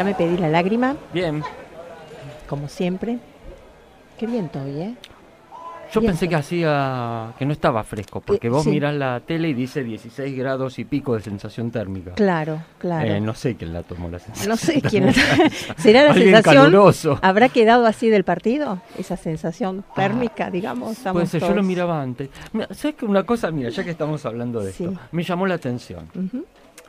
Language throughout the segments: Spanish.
Ya me pedí la lágrima, Bien. como siempre. Qué viento hoy, ¿eh? Yo pensé que hacía que no estaba fresco, porque Eh, vos sí. mirás la tele y dice 16 grados y pico de sensación térmica. Claro, claro. Eh, no sé quién la tomó la sensación. No sé quién será la Alguien sensación. caluroso. ¿Habrá quedado así del partido? Esa sensación térmica, digamos. Puede ser, yo lo miraba antes. Mira, ¿Sabes que una cosa? Mira, ya que estamos hablando de Sí. esto, me llamó la atención.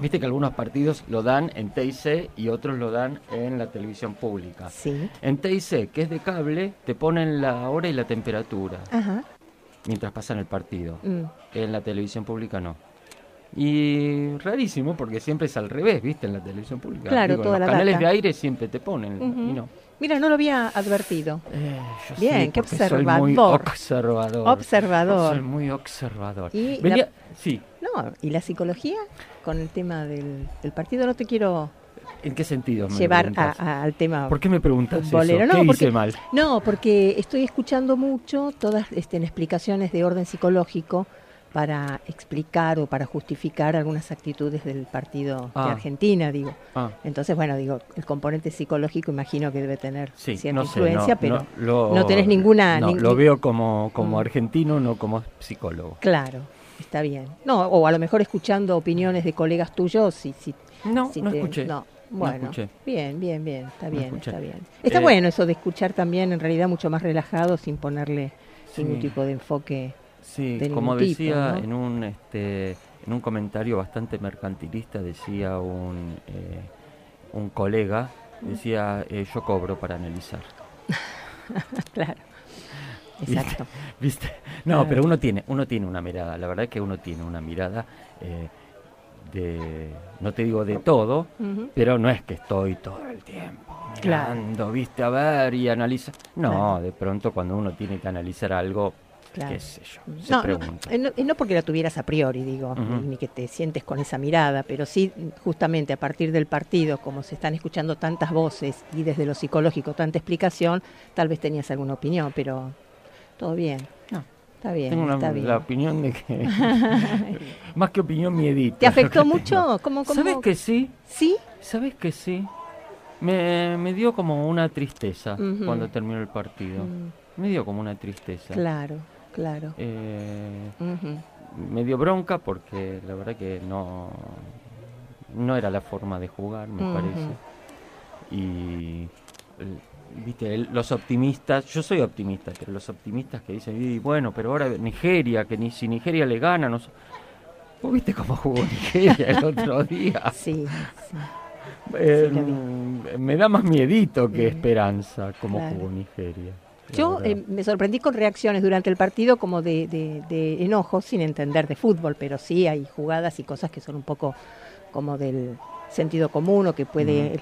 Viste que algunos partidos lo dan en TIC y otros lo dan en la televisión pública. Sí. En TIC, que es de cable, te ponen la hora y la temperatura Ajá. mientras pasan el partido. Mm. En la televisión pública no. Y rarísimo porque siempre es al revés, ¿viste? En la televisión pública. Claro, en toda los la canales data. de aire siempre te ponen y no. Mira, no lo había advertido. Eh, yo Bien, sí, qué porque Soy muy observador. observador. Observador. Soy muy observador. Y la- Venía, sí, No, ¿y la psicología? Con el tema del, del partido no te quiero ¿en qué sentido me llevar a- al tema ¿Por qué me preguntas eso? futbolero. ¿Qué No, hice porque, mal? no, porque estoy escuchando mucho todas este, en explicaciones de orden psicológico para explicar o para justificar algunas actitudes del partido Ah. de Argentina, digo. Ah, Entonces, bueno, digo, el componente psicológico imagino que debe tener sí, cierta no sé, influencia, no, pero no, lo- no tenés ninguna- lo veo como, como Mm. argentino, no como psicólogo. claro, está bien. No, o a lo mejor escuchando opiniones de colegas tuyos, si, si, No, si no te- escuché. No, bueno, escuché. bien, bien, bien, está No bien, está bien. Está Eh, bueno eso de escuchar también, en realidad mucho más relajado, sin ponerle Sí. ningún tipo de enfoque. Sí, de como tipo, decía ¿no? en un este en un comentario bastante mercantilista decía un eh, un colega decía eh, yo cobro para analizar. claro. Exacto. ¿Viste? No, Claro. pero uno tiene uno tiene una mirada, la verdad es que uno tiene una mirada eh, de no te digo de todo, pero no es que estoy todo el tiempo Claro. mirando, viste, a ver y analizar. No, Claro. de pronto cuando uno tiene que analizar algo, Claro. qué sé yo, se No, no, eh, no, eh, no porque la tuvieras a priori, digo, ni que te sientes con esa mirada, pero sí justamente a partir del partido, como se están escuchando tantas voces y desde lo psicológico tanta explicación, tal vez tenías alguna opinión, pero todo bien. No. Está bien, Tengo una- está bien. la opinión de que. más que opinión, miedito. ¿Te afectó mucho? ¿Cómo, cómo? ¿Sabes que sí? ¿Sí? ¿Sabes que sí? Me, me dio como una tristeza cuando terminó el partido. Mm, Me dio como una tristeza. claro, claro. Eh, me dio bronca porque la verdad que no. No era la forma de jugar, me parece. Y. Viste, los optimistas, yo soy optimista, pero los optimistas que dicen, y bueno, pero ahora Nigeria, que ni si Nigeria le gana, no sé". ¿Vos viste cómo jugó Nigeria el otro día? Sí, sí. Eh, me da más miedito que Mm. esperanza cómo Claro. jugó Nigeria. Yo eh, me sorprendí con reacciones durante el partido como de, de- de enojo, sin entender de fútbol, pero sí hay jugadas y cosas que son un poco como del sentido común o que puede,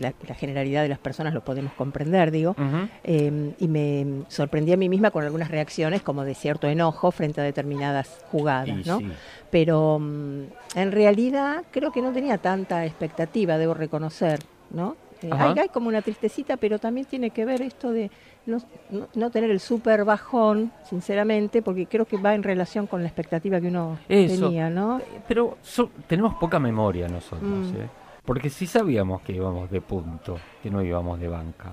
la, la generalidad de las personas lo podemos comprender, digo. Eh, y me sorprendí a mí misma con algunas reacciones como de cierto enojo frente a determinadas jugadas, Y ¿no? sí. Pero mm, en realidad creo que no tenía tanta expectativa, debo reconocer, ¿no? Eh, Ajá. hay, hay como una tristecita, pero también tiene que ver esto de no, tener el súper bajón, sinceramente, porque creo que va en relación con la expectativa que uno Eso. tenía, ¿no? Pero so- tenemos poca memoria nosotros, Mm. ¿eh? Porque sí sabíamos que íbamos de punto, que no íbamos de banca.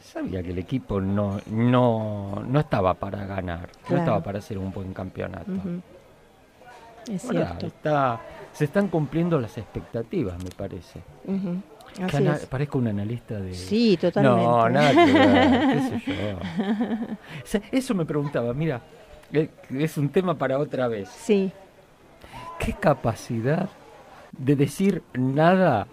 Sabía que el equipo no, no, no estaba para ganar, no estaba para hacer un buen campeonato. ujú. Es cierto. Está, se están cumpliendo las expectativas, me parece. Ana-. Parezco un analista de... Sí, totalmente. No, nada que ver, qué sé yo. O sea, Eso me preguntaba, mira, eh, es un tema para otra vez. Sí, ¿Qué capacidad de decir nada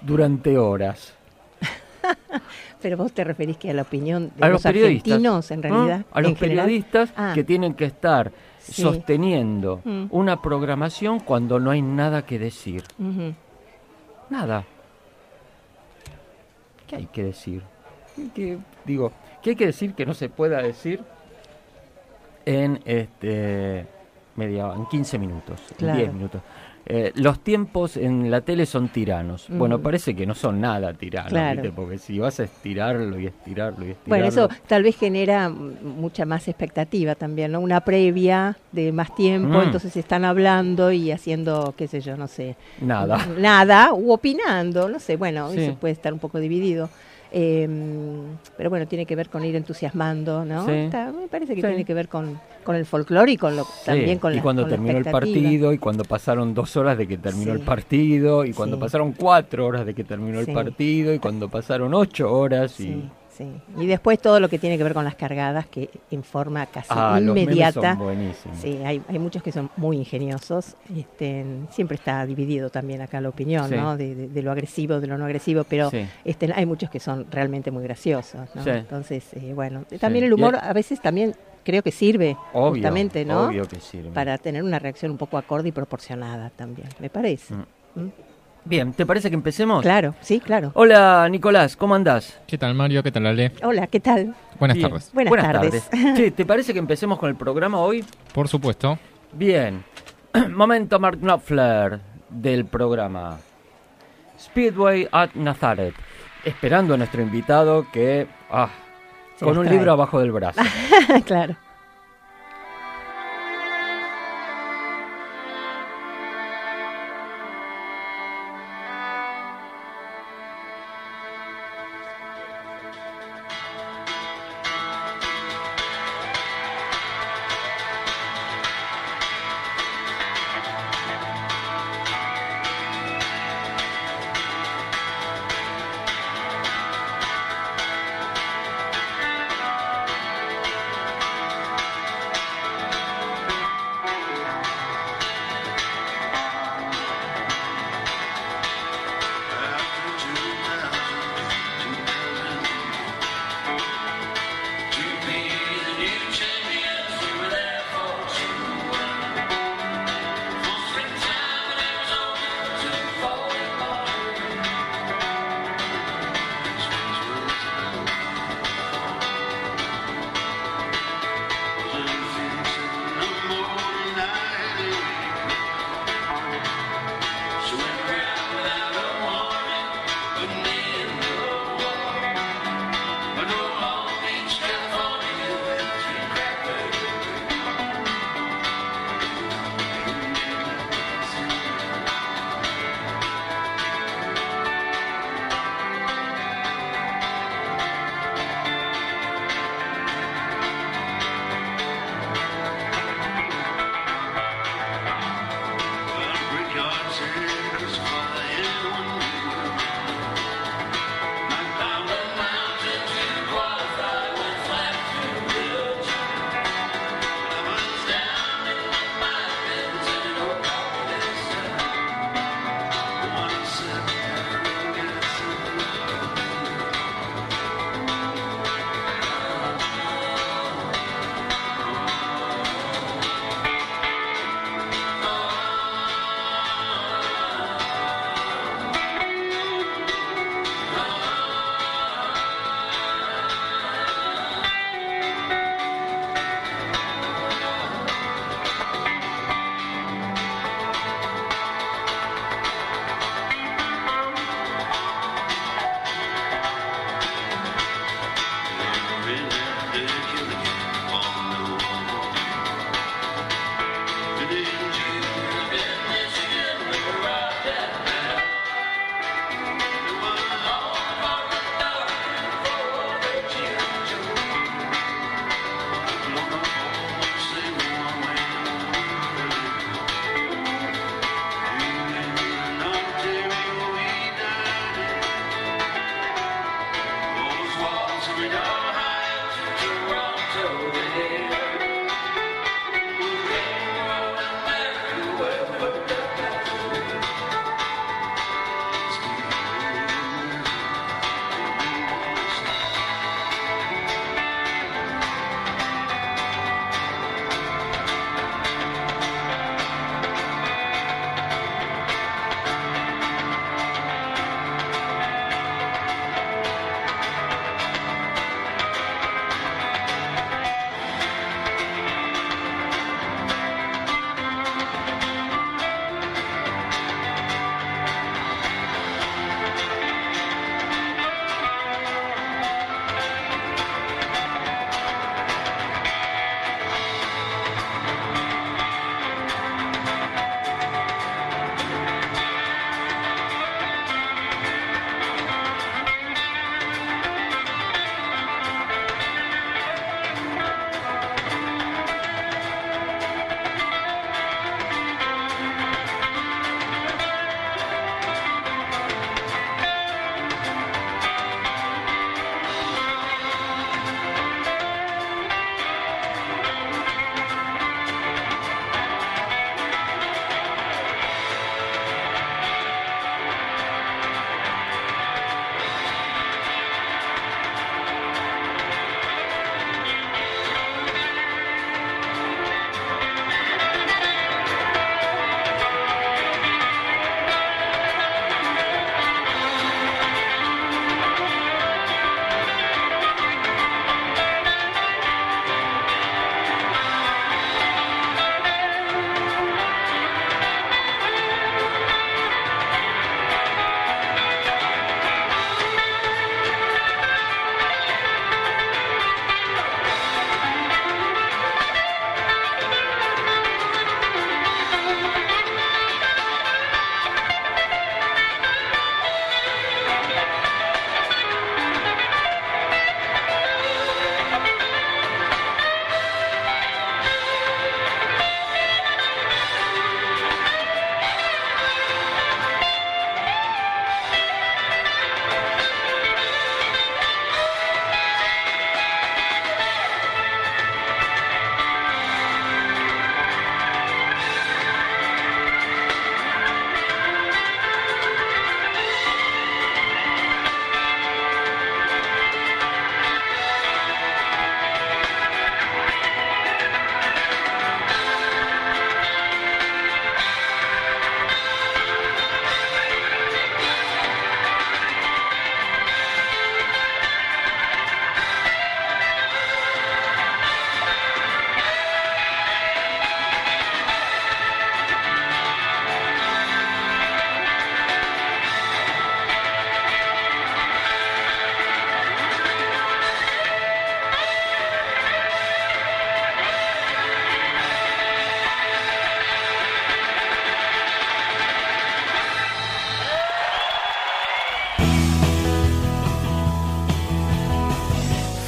durante horas? pero vos te referís que a la opinión de A los, los argentinos, en realidad. A los periodistas Ah. que tienen que estar Sí. sosteniendo Mm. una programación cuando no hay nada que decir. Nada. ¿Qué hay que decir? ¿Qué- qué- digo, ¿qué hay que decir que no se pueda decir en este media en 15 minutos, en Claro. 10 minutos? Eh, los tiempos en la tele son tiranos. Bueno, Ujú. parece que no son nada tiranos, Claro. ¿viste? porque si vas a estirarlo y estirarlo y estirarlo. Bueno, eso tal vez genera mm, mucha más expectativa también, ¿no? Una previa de más tiempo, Mm. entonces están hablando y haciendo, qué sé yo, no sé. Nada. Nada, u opinando, no sé, bueno, Sí. eso puede estar un poco dividido. Eh, pero bueno, tiene que ver con ir entusiasmando, ¿no? Sí. Está- me parece que Sí. tiene que ver con, con el folclore y con lo, también con y la cuando con la terminó el partido y cuando pasaron dos horas de que terminó el partido y cuando pasaron cuatro horas de que terminó el partido y cuando pasaron ocho horas y Sí. Y después todo lo que tiene que ver con las cargadas, que en forma casi Ah, los memes inmediata. son. Sí, hay, hay muchos que son muy ingeniosos. Este, siempre está dividido también acá la opinión, Sí. ¿no? De, de- de lo agresivo, de lo no agresivo, pero Sí. este, hay muchos que son realmente muy graciosos, ¿no? Entonces, eh, bueno, también el humor a veces también creo que sirve Obvio, justamente, ¿no? obvio que sirve. Para tener una reacción un poco acorde y proporcionada también, me parece. Mm. ¿Mm? Bien, ¿te parece que empecemos? Claro, sí, claro. Hola, Nicolás, ¿cómo andás? ¿Qué tal Mario? ¿Qué tal Ale? Hola, ¿qué tal? Buenas Bien. tardes. Buenas tardes. Che, ¿te parece que empecemos con el programa hoy? Por supuesto. Bien. Momento Mark Knopfler del programa Speedway at Nazareth. Esperando a nuestro invitado que... Ah, con un libro abajo del brazo. claro.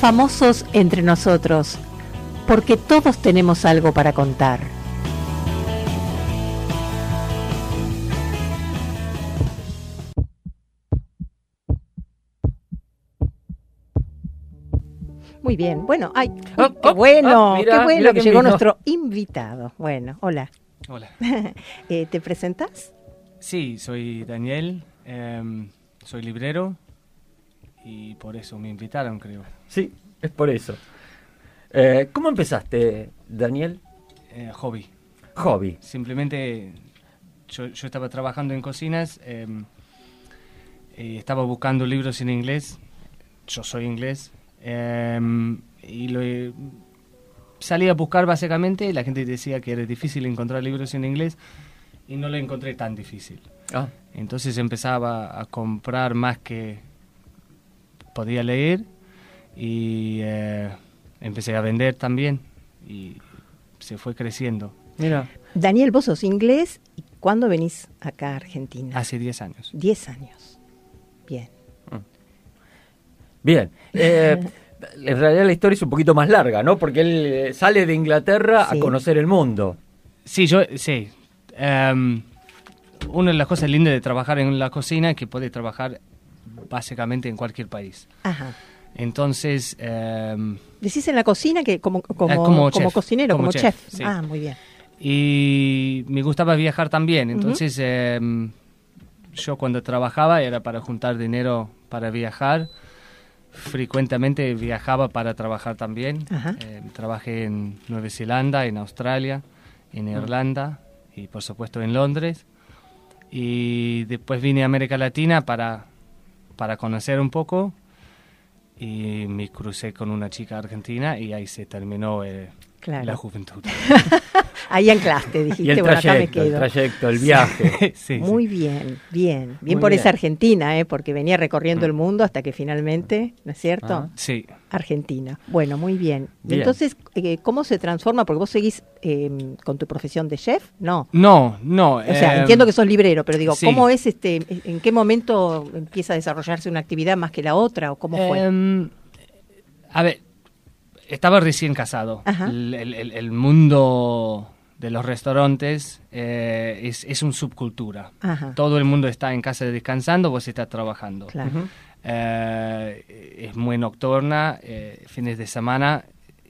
Famosos entre nosotros, porque todos tenemos algo para contar. Muy bien, bueno, ay, uy, Oh, qué oh, bueno, ah, mira, qué bueno que llegó vino. nuestro invitado. Bueno, hola. Hola. Eh, ¿Te presentas? Sí, soy Daniel, em, soy librero y por eso me invitaron, creo. Sí, es por eso. Eh, ¿Cómo empezaste, Daniel? Eh, hobby. Hobby. Simplemente yo, yo estaba trabajando en cocinas, em, y estaba buscando libros en inglés, yo soy inglés, em, y lo salí a buscar básicamente, y la gente decía que era difícil encontrar libros en inglés y no lo encontré tan difícil. Ah, Entonces empezaba a comprar más que podía leer y eh, empecé a vender también y se fue creciendo. mira. Daniel, vos sos inglés. ¿Y cuándo venís acá a Argentina? Hace 10 años. Diez años. Bien. Bien. Eh, en realidad la historia es un poquito más larga, ¿no? Porque él eh, sale de Inglaterra Sí. a conocer el mundo. Sí, yo, sí. Em, una de las cosas lindas de trabajar en la cocina es que puede trabajar básicamente en cualquier país. Ajá. Entonces, em, Decís en la cocina que como, como, Eh, como como chef, cocinero, como, chef. chef, sí. Ah, muy bien. y me gustaba viajar también. Entonces, em, yo cuando trabajaba era para juntar dinero para viajar. Frecuentemente viajaba para trabajar también. Ajá. Em, trabajé en Nueva Zelanda, en Australia, en Irlanda y por supuesto en Londres. Y después vine a América Latina para, para conocer un poco y me crucé con una chica argentina y ahí se terminó eh, Claro. la juventud. Ahí anclaste, dijiste, el bueno, acá me trayecto, el quedo. trayecto, el viaje. Sí. Muy bien, bien. Bien Muy por bien. esa Argentina, ¿eh? porque venía recorriendo Mm. el mundo hasta que finalmente, ¿no es cierto? Ah. Sí. Argentina. Bueno, muy bien. Entonces, eh, ¿cómo se transforma? Porque vos seguís eh, con tu profesión de chef, ¿no? No, no. O sea, em, entiendo que sos librero, pero digo, sí. ¿cómo es este, en qué momento empieza a desarrollarse una actividad más que la otra o cómo fue? em, a ver, estaba recién casado. El mundo de los restaurantes eh, es, es una subcultura. Ajá. Todo el mundo está en casa descansando, vos estás trabajando. Claro. Eh, es muy nocturna, eh, fines de semana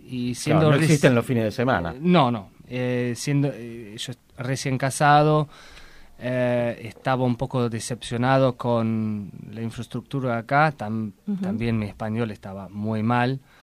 y siendo Claro, no existen los fines de semana. No, no. Eh, siendo eh, yo recién casado, eh, estaba un poco decepcionado con la infraestructura acá. tam- También mi español estaba muy mal.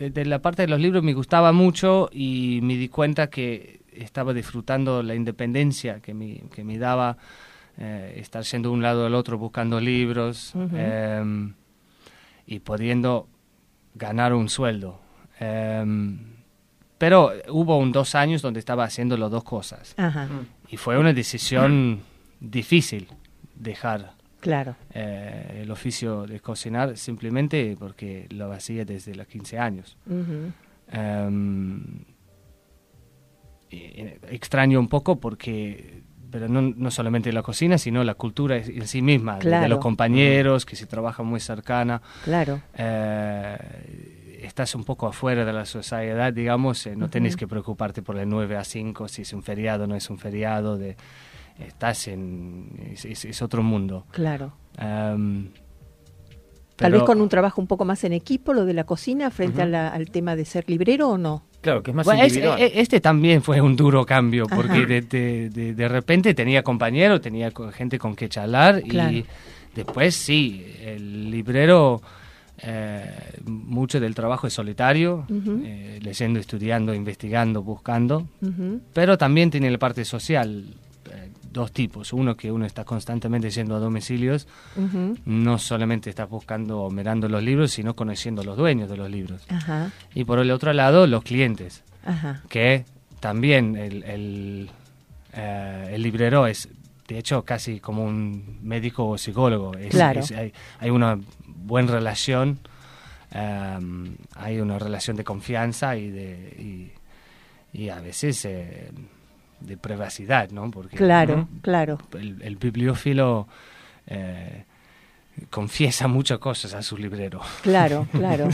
de, de la parte de los libros me gustaba mucho y me di cuenta que estaba disfrutando la independencia que me, que me daba eh, estar yendo de un lado al otro buscando libros eh, y pudiendo ganar un sueldo. Eh, pero hubo un dos años donde estaba haciendo las dos cosas. Ajá, y fue una decisión difícil dejar claro. eh, el oficio de cocinar simplemente porque lo hacía desde los 15 años. Em, extraño un poco porque, pero no, no solamente la cocina, sino la cultura en sí misma, de- de, Claro. los compañeros, que se trabaja muy cercana. Claro. Eh, estás un poco afuera de la sociedad, digamos, eh, no tenés Ujú. que preocuparte por el 9 a 5, si es un feriado o no es un feriado. De, estás en... es, es- es otro mundo. Claro. Tal vez con un trabajo un poco más en equipo, lo de la cocina, frente a la- al tema de ser librero o no. Claro, que es más Bueno, es- individual. e- este también fue un duro cambio, porque de, de- de- de repente tenía compañeros, tenía gente con que charlar Claro. y después sí, el librero, eh, mucho del trabajo es solitario, eh, leyendo, estudiando, investigando, buscando, pero también tiene la parte social, eh, dos tipos, uno que uno está constantemente yendo a domicilios, Ujú. no solamente está buscando o mirando los libros, sino conociendo a los dueños de los libros. Ajá, Y por el otro lado, los clientes, ajá. que también el, el, eh, el librero es, de hecho, casi como un médico o psicólogo. Es- Claro. es- hay, hay una buena relación, em, hay una relación de confianza y, de, y, y a veces eh, de privacidad, ¿no? Porque Claro, ¿no? claro. el, el bibliófilo eh, confiesa muchas cosas a su librero. Claro, claro,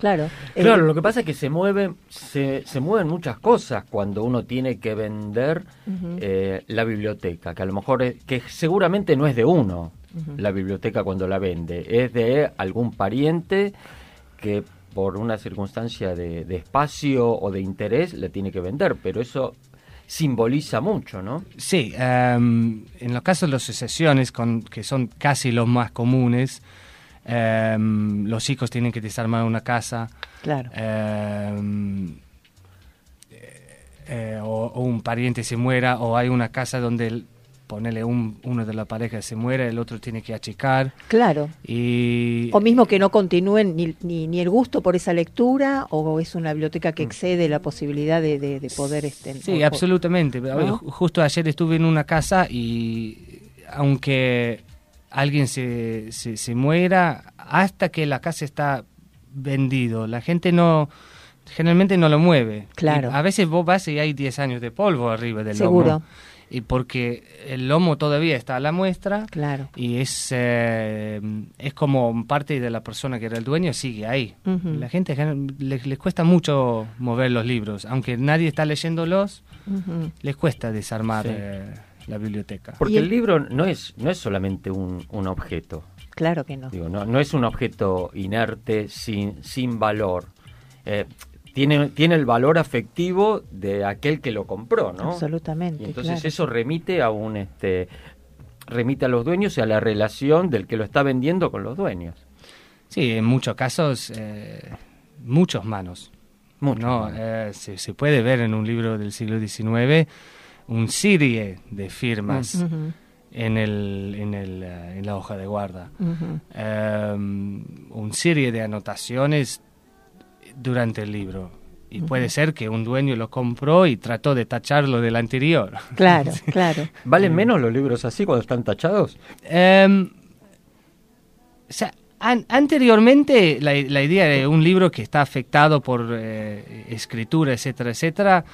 claro. Eh, Claro, lo que pasa es que se mueven, se, se mueven muchas cosas cuando uno tiene que vender eh, la biblioteca, que a lo mejor es- que seguramente no es de uno la biblioteca cuando la vende, es de algún pariente que por una circunstancia de, de espacio o de interés le tiene que vender, pero eso simboliza mucho, ¿no? Sí, em, en los casos de las sucesiones, con, que son casi los más comunes, em, los hijos tienen que desarmar una casa. Claro. em, eh, o, o un pariente se muera, o hay una casa donde el- ponele un, uno de la pareja se muere, el otro tiene que achicar. Claro. Y O mismo que no continúen ni, ni, ni el gusto por esa lectura, o es una biblioteca que excede la posibilidad de, de, de poder... Este, Sí, o- absolutamente. Justo ayer estuve en una casa y aunque alguien se, se, se muera, hasta que la casa está vendido, la gente no generalmente no lo mueve. Claro. Y a veces vos vas y hay 10 años de polvo arriba del Seguro. lomo. Y porque el lomo todavía está a la muestra Claro. y es, eh, es como parte de la persona que era el dueño sigue ahí. La gente gen- les, les cuesta mucho mover los libros, aunque nadie está leyéndolos, Ujú. les cuesta desarmar Sí. eh, la biblioteca. Porque el- libro no es, no es solamente un, un objeto, Claro que no. Digo, no, no es un objeto inerte sin, sin valor. Eh, tiene, tiene el valor afectivo de aquel que lo compró, ¿no? Absolutamente, Y entonces claro. eso remite a un este remite a los dueños y a la relación del que lo está vendiendo con los dueños. Sí, en muchos casos, eh, muchos manos. Muchos No, manos. eh, se, se puede ver en un libro del siglo XIX un serie de firmas en, el, en, el, eh, en la hoja de guarda. Eh, un serie de anotaciones durante el libro. Y puede ser que un dueño lo compró y trató de tacharlo del anterior. Claro, claro. ¿Valen menos los libros así cuando están tachados? Em, o sea, an- anteriormente la, la idea de un libro que está afectado por eh, escritura, etcétera, etcétera,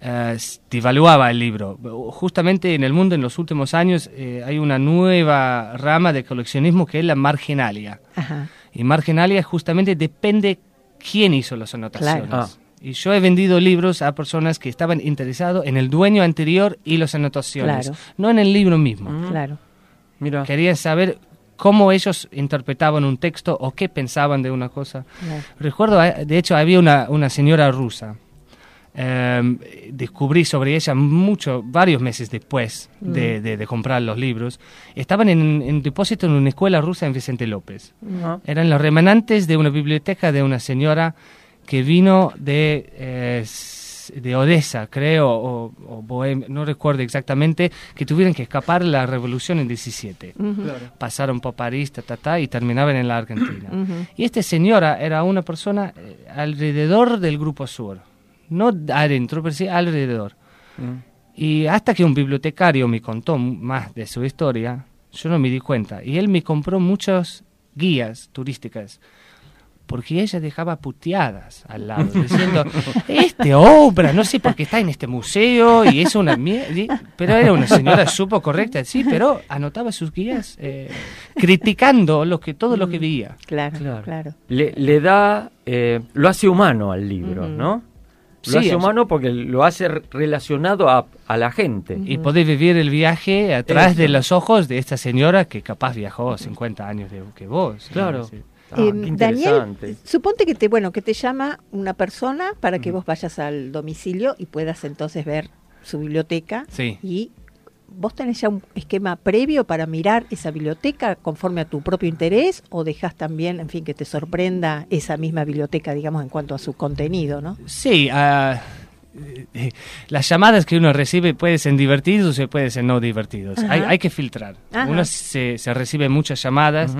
eh, devaluaba el libro. Justamente en el mundo en los últimos años eh, hay una nueva rama de coleccionismo que es la marginalia. Ajá. Y marginalia justamente depende quién hizo las anotaciones. Claro. Y yo he vendido libros a personas que estaban interesados en el dueño anterior y las anotaciones, Claro. no en el libro mismo. Claro. Mira. Querían saber cómo ellos interpretaban un texto o qué pensaban de una cosa. Claro. Recuerdo, eh, de hecho, había una, una señora rusa. Eh, descubrí sobre ella mucho, varios meses después de, Mm. de- de comprar los libros. Estaban en, en depósito en una escuela rusa en Vicente López. Ah. Eran los remanentes de una biblioteca de una señora que vino de, eh, de Odessa, creo, o, o Bohemia, no recuerdo exactamente, que tuvieron que escapar de la revolución en 17. Ujú. Pasaron por París, ta, ta, ta, y terminaban en la Argentina. Y esta señora era una persona eh, alrededor del Grupo Sur, no adentro, pero sí alrededor. Mm. Y hasta que un bibliotecario me contó más de su historia, yo no me di cuenta. Y él me compró muchas guías turísticas. Porque ella dejaba puteadas al lado, diciendo, este obra, no sé por qué está en este museo y es una mierda. Pero era una señora supo correcta, sí, pero anotaba sus guías eh, criticando lo que, todo lo que veía. Claro, Claro. claro. Le, le da, eh, lo hace humano al libro. ¿no? Lo Sí, hace humano porque lo hace re- relacionado a, a la gente. Y podés vivir el viaje atrás Eso. de los ojos de esta señora que capaz viajó 50 años de, que vos. Claro. Sí. Ah, Eh, qué Daniel, suponte que te, bueno, que te llama una persona para que vos vayas al domicilio y puedas entonces ver su biblioteca Sí. y vos tenés ya un esquema previo para mirar esa biblioteca conforme a tu propio interés o dejas también, en fin, que te sorprenda esa misma biblioteca, digamos, en cuanto a su contenido, ¿no? Sí, eh, las llamadas que uno recibe pueden ser divertidos o pueden ser no divertidos. Hay, hay que filtrar. Ajá. Uno se, se recibe muchas llamadas.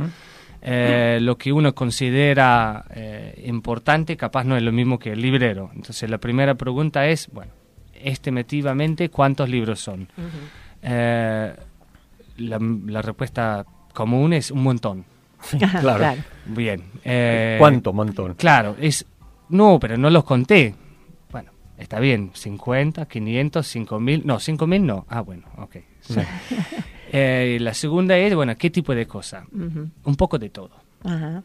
eh, lo que uno considera eh, importante capaz no es lo mismo que el librero. Entonces la primera pregunta es, bueno, estimativamente, ¿cuántos libros son? Eh, la, la respuesta común es un montón. Claro. claro. Bien. eh, ¿Cuánto montón? Claro, es... No, pero no los conté. Bueno, está bien, 50, 500, 5000, no, 5000 no. Ah, bueno, ok. Sí. Eh, la segunda es, bueno, ¿qué tipo de cosa? Un poco de todo. Ajá.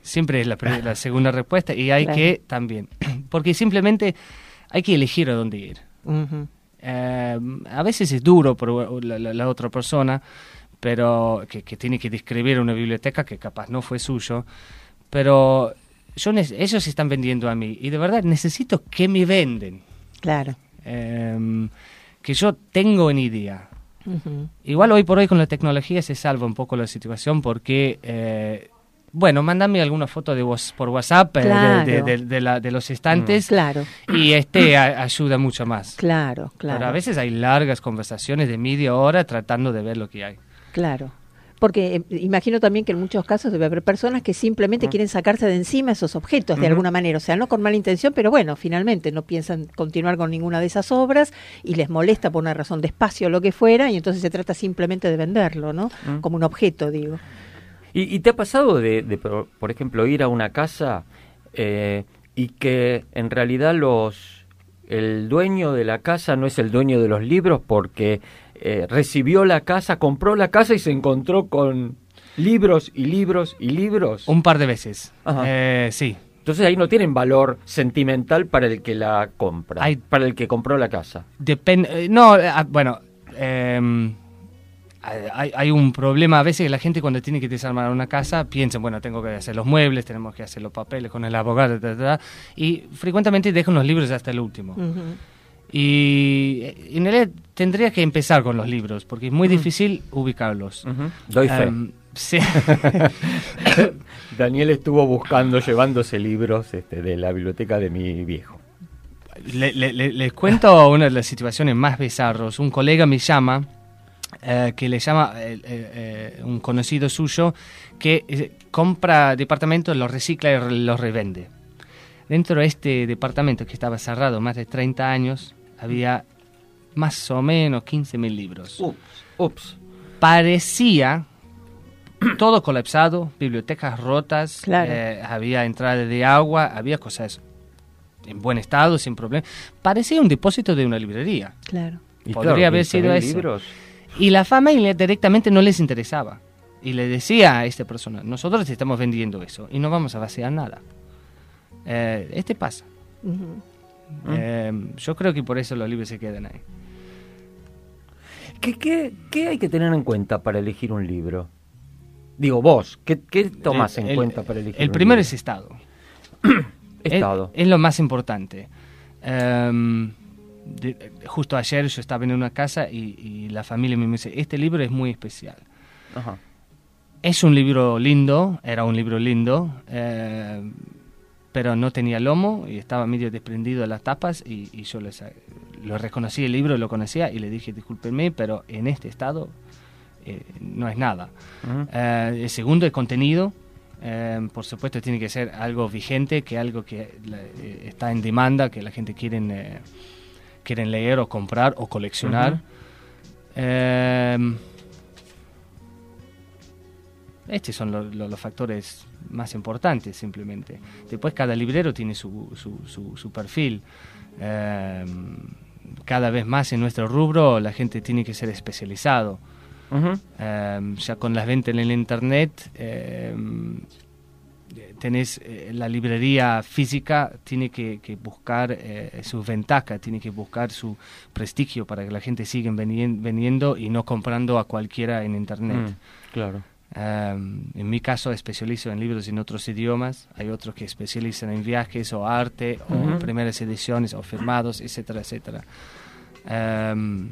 Siempre es la, segunda respuesta y hay Claro. que también, porque simplemente hay que elegir a dónde ir. Ujú. Eh, a veces es duro por la, la- la otra persona, pero que, que tiene que describir una biblioteca que capaz no fue suyo, pero yo ellos se están vendiendo a mí y de verdad necesito que me venden, Claro. eh, que yo tengo una idea. Ujú. Igual hoy por hoy con la tecnología se salva un poco la situación porque, eh, bueno, mándame alguna foto de vos por WhatsApp eh, de- Claro. de, de- de la- de los estantes Claro. y este a- ayuda mucho más. Claro, claro. Pero a veces hay largas conversaciones de media hora tratando de ver lo que hay. Claro. Porque eh, imagino también que en muchos casos debe haber personas que simplemente quieren sacarse de encima esos objetos de alguna manera, o sea, no con mala intención, pero bueno, finalmente no piensan continuar con ninguna de esas obras y les molesta por una razón de espacio o lo que fuera, y entonces se trata simplemente de venderlo, ¿no? Mm. Como un objeto, digo. ¿Y, y te ha pasado de, de, por ejemplo, ir a una casa eh, y que en realidad los el dueño de la casa no es el dueño de los libros porque eh, recibió la casa, compró la casa y se encontró con libros y libros y libros? Un par de veces. Eh, sí. Entonces ahí no tienen valor sentimental para el que la compra, Hay- para el que compró la casa. Depende. no, eh, ah, bueno. Hay, hay un problema a veces que la gente cuando tiene que desarmar una casa piensa, bueno, tengo que hacer los muebles, tenemos que hacer los papeles con el abogado, ta, ta, ta, y frecuentemente dejan los libros hasta el último. Ujú. Y eh, en realidad tendría que empezar con los libros, porque es muy difícil ubicarlos. Ujú. Doy fe. Em, sí. Daniel estuvo buscando, llevándose libros este, de la biblioteca de mi viejo. Le- le- le- les cuento una de las situaciones más bizarros. Un colega me llama, eh, que le llama eh, eh, un conocido suyo, que compra departamentos, los recicla y los revende. Dentro de este departamento que estaba cerrado más de 30 años, había más o menos 15.000 libros. Ups, ups. Parecía todo colapsado, bibliotecas rotas, Claro. eh, había entrada de agua, había cosas en buen estado, sin problema. Parecía un depósito de una librería. Claro. Y Podría claro, haber 15.000 sido eso. libros. Y la familia directamente no les interesaba. Y le decía a esta persona, nosotros estamos vendiendo eso y no vamos a vaciar nada. Eh, este pasa. Ujú. Eh, yo creo que por eso los libros se quedan ahí. ¿Qué, qué, qué hay que tener en cuenta para elegir un libro? Digo, vos, ¿qué, qué tomás en el- cuenta para elegir El un primero libro? es estado. Estado. Es, es lo más importante. Em, de- justo ayer yo estaba en una casa y, y la familia me dice, este libro es muy especial. Ajá. Es un libro lindo, era un libro lindo, eh, pero no tenía lomo y estaba medio desprendido de las tapas y, y yo les, lo reconocí el libro, lo conocía y le dije, discúlpenme, pero en este estado eh, no es nada. Eh, el segundo, el contenido. Eh, por supuesto, tiene que ser algo vigente, que algo que la- eh, está en demanda, que la gente quiere quieren leer o comprar o coleccionar. Eh, estos son lo- lo- los factores más importantes, simplemente. Después, cada librero tiene su, su, su- su perfil. Eh, cada vez más en nuestro rubro la gente tiene que ser especializado. Eh, ya con las ventas en el internet, tenés eh, la librería física tiene que, que buscar eh, su ventaja, tiene que buscar su prestigio para que la gente siga veniendo y no comprando a cualquiera en internet. Mm, claro. Um, en mi caso especializo en libros en otros idiomas, hay otros que especializan en viajes o arte o Ujú. primeras ediciones o firmados, etcétera, etcétera. Um,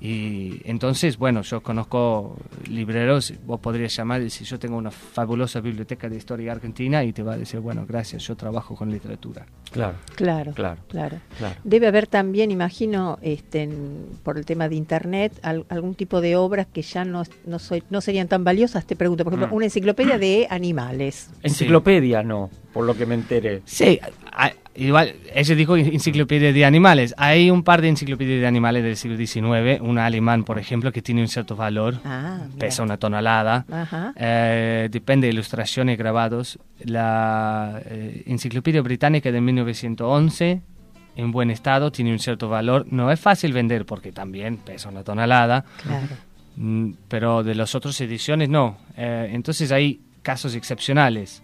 y entonces, bueno, yo conozco libreros, vos podrías llamar y decir, yo tengo una fabulosa biblioteca de historia argentina y te va a decir, bueno, gracias, yo trabajo con literatura. Claro. Claro, Claro. claro. Claro. Debe haber también, imagino, este, en- por el tema de internet, al- algún tipo de obras que ya no, no, soy, no serían tan valiosas. Te pregunto, por ejemplo, Mm. una enciclopedia de animales. Enciclopedia no, por lo que me enteré. Sí, igual, ella dijo enciclopedia de animales. Hay un par de enciclopedias de animales del siglo XIX, una alemán, por ejemplo, que tiene un cierto valor, Ah, pesa una tonelada. Eh, depende de ilustraciones grabados. La eh, enciclopedia británica de 1911, en buen estado, tiene un cierto valor. No es fácil vender porque también pesa una tonelada. Claro. Mm, pero de las otras ediciones no. Eh, entonces hay casos excepcionales,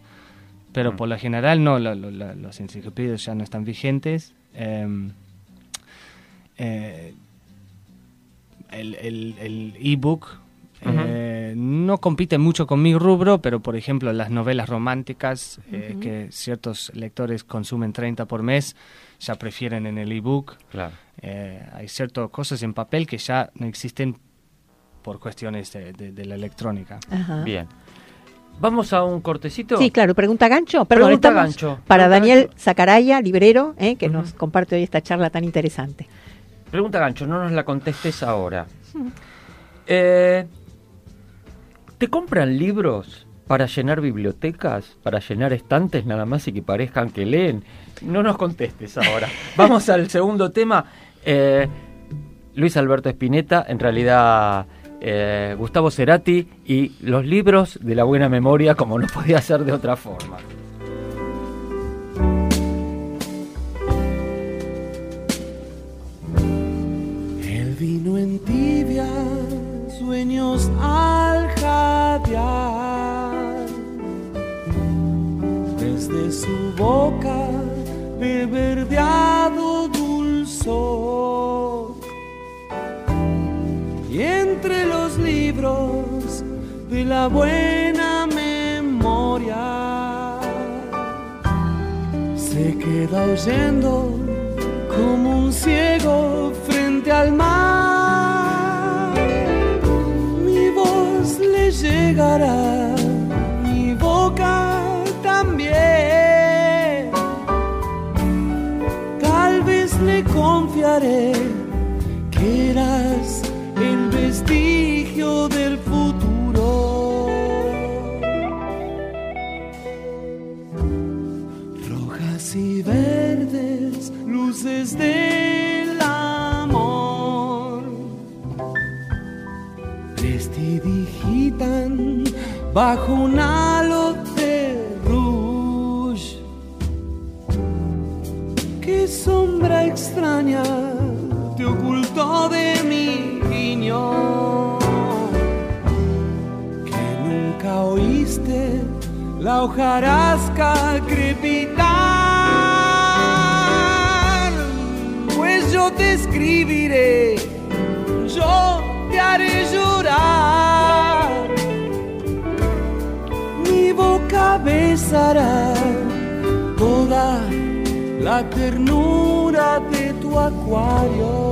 pero por lo general no, la- la- la- los enciclopedias ya no están vigentes. Em, eh, el el- el ebook eh, no compite mucho con mi rubro, pero por ejemplo las novelas románticas eh, Ujú. que ciertos lectores consumen 30 por mes, ya prefieren en el ebook. Claro. Eh, hay ciertas cosas en papel que ya no existen por cuestiones de, de- de la electrónica. Ajá. Bien. Vamos a un cortecito. Sí, claro, pregunta gancho. Perdón, Pregunta gancho. para Pregunta Daniel Zacaraya, librero, eh, que nos comparte hoy esta charla tan interesante. Pregunta gancho, no nos la contestes ahora. Eh, ¿Te compran libros para llenar bibliotecas, para llenar estantes nada más y que parezcan que leen? No nos contestes ahora. Vamos al segundo tema. Eh, Luis Alberto Spinetta, en realidad eh, Gustavo Cerati y los libros de la buena memoria, como no podía ser de otra forma. El vino en tibia, sueños al jadear. Desde su boca, de verdeado dulzor. Y entre los libros de la buena memoria, se queda oyendo como un ciego frente al mar. Mi voz le llegará, mi boca también. Tal vez le confiaré que eras bajo un halo de rouge. Qué sombra extraña te ocultó de mi guiño. Que nunca oíste la hojarasca crepitar. Pues yo te escribiré, yo te haré llorar. Besará toda la ternura de tu acuario.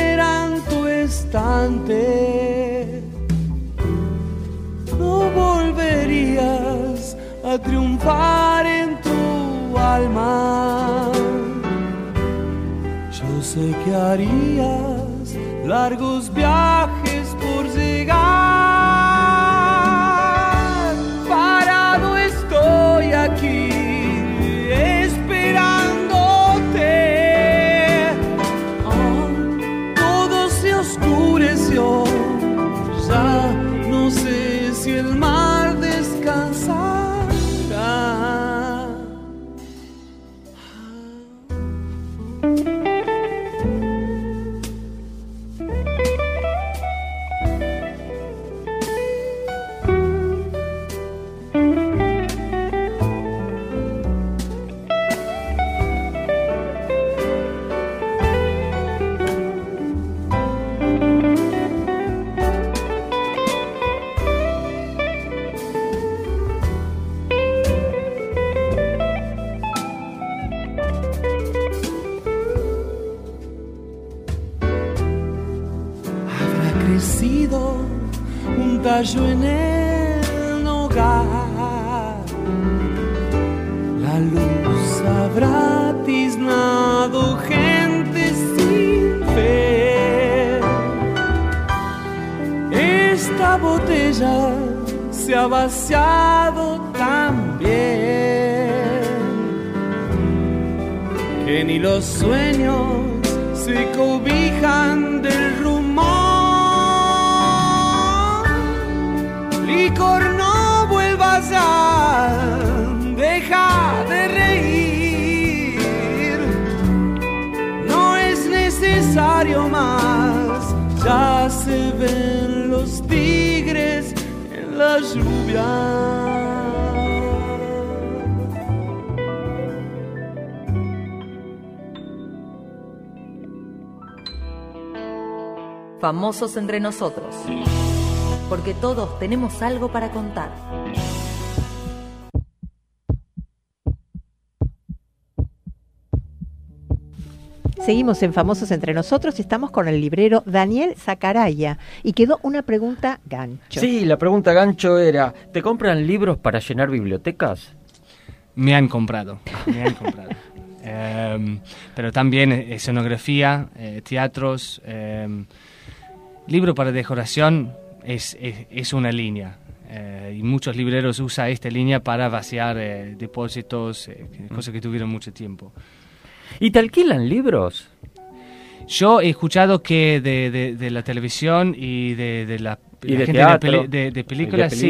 No volverías a triunfar en tu alma. Yo sé que harías largos viajes por llegar. Famosos entre nosotros. Porque todos tenemos algo para contar. Seguimos en Famosos entre nosotros y estamos con el librero Daniel Zacaraya. Y quedó una pregunta gancho. Sí, la pregunta gancho era, ¿te compran libros para llenar bibliotecas? Me han comprado, me han comprado. Em, pero también escenografía, eh, teatros, em, libro para decoración es, es, es una línea. eh, y muchos libreros usan esta línea para vaciar eh, depósitos, eh, cosas que tuvieron mucho tiempo. ¿Y te alquilan libros? Yo he escuchado que de, de- de la televisión y de, de la, Y de teatro, películas, sí,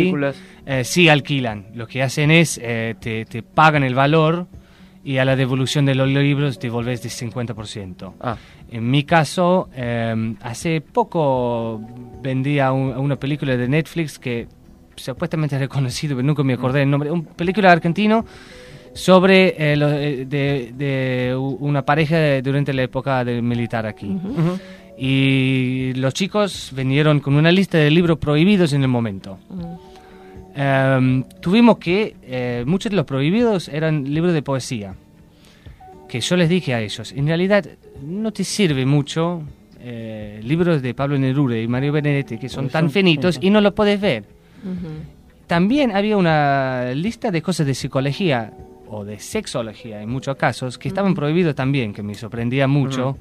eh, sí alquilan. Lo que hacen es eh, te, te pagan el valor y a la devolución de los libros devolves de 50%. Ah. En mi caso, eh, hace poco vendía un- una película de Netflix que supuestamente es reconocido, pero nunca me acordé del nombre. Una película argentino sobre eh, lo- eh, de, de una pareja durante la época del militar aquí. Y los chicos vinieron con una lista de libros prohibidos en el momento. Em, tuvimos que, eh, muchos de los prohibidos eran libros de poesía, que yo les dije a ellos, en realidad no te sirve mucho eh, libros de Pablo Neruda y Mario Benedetti, que son tan finitos y no los puedes ver. También había una lista de cosas de psicología o de sexología en muchos casos, que estaban prohibidos también, que me sorprendía mucho.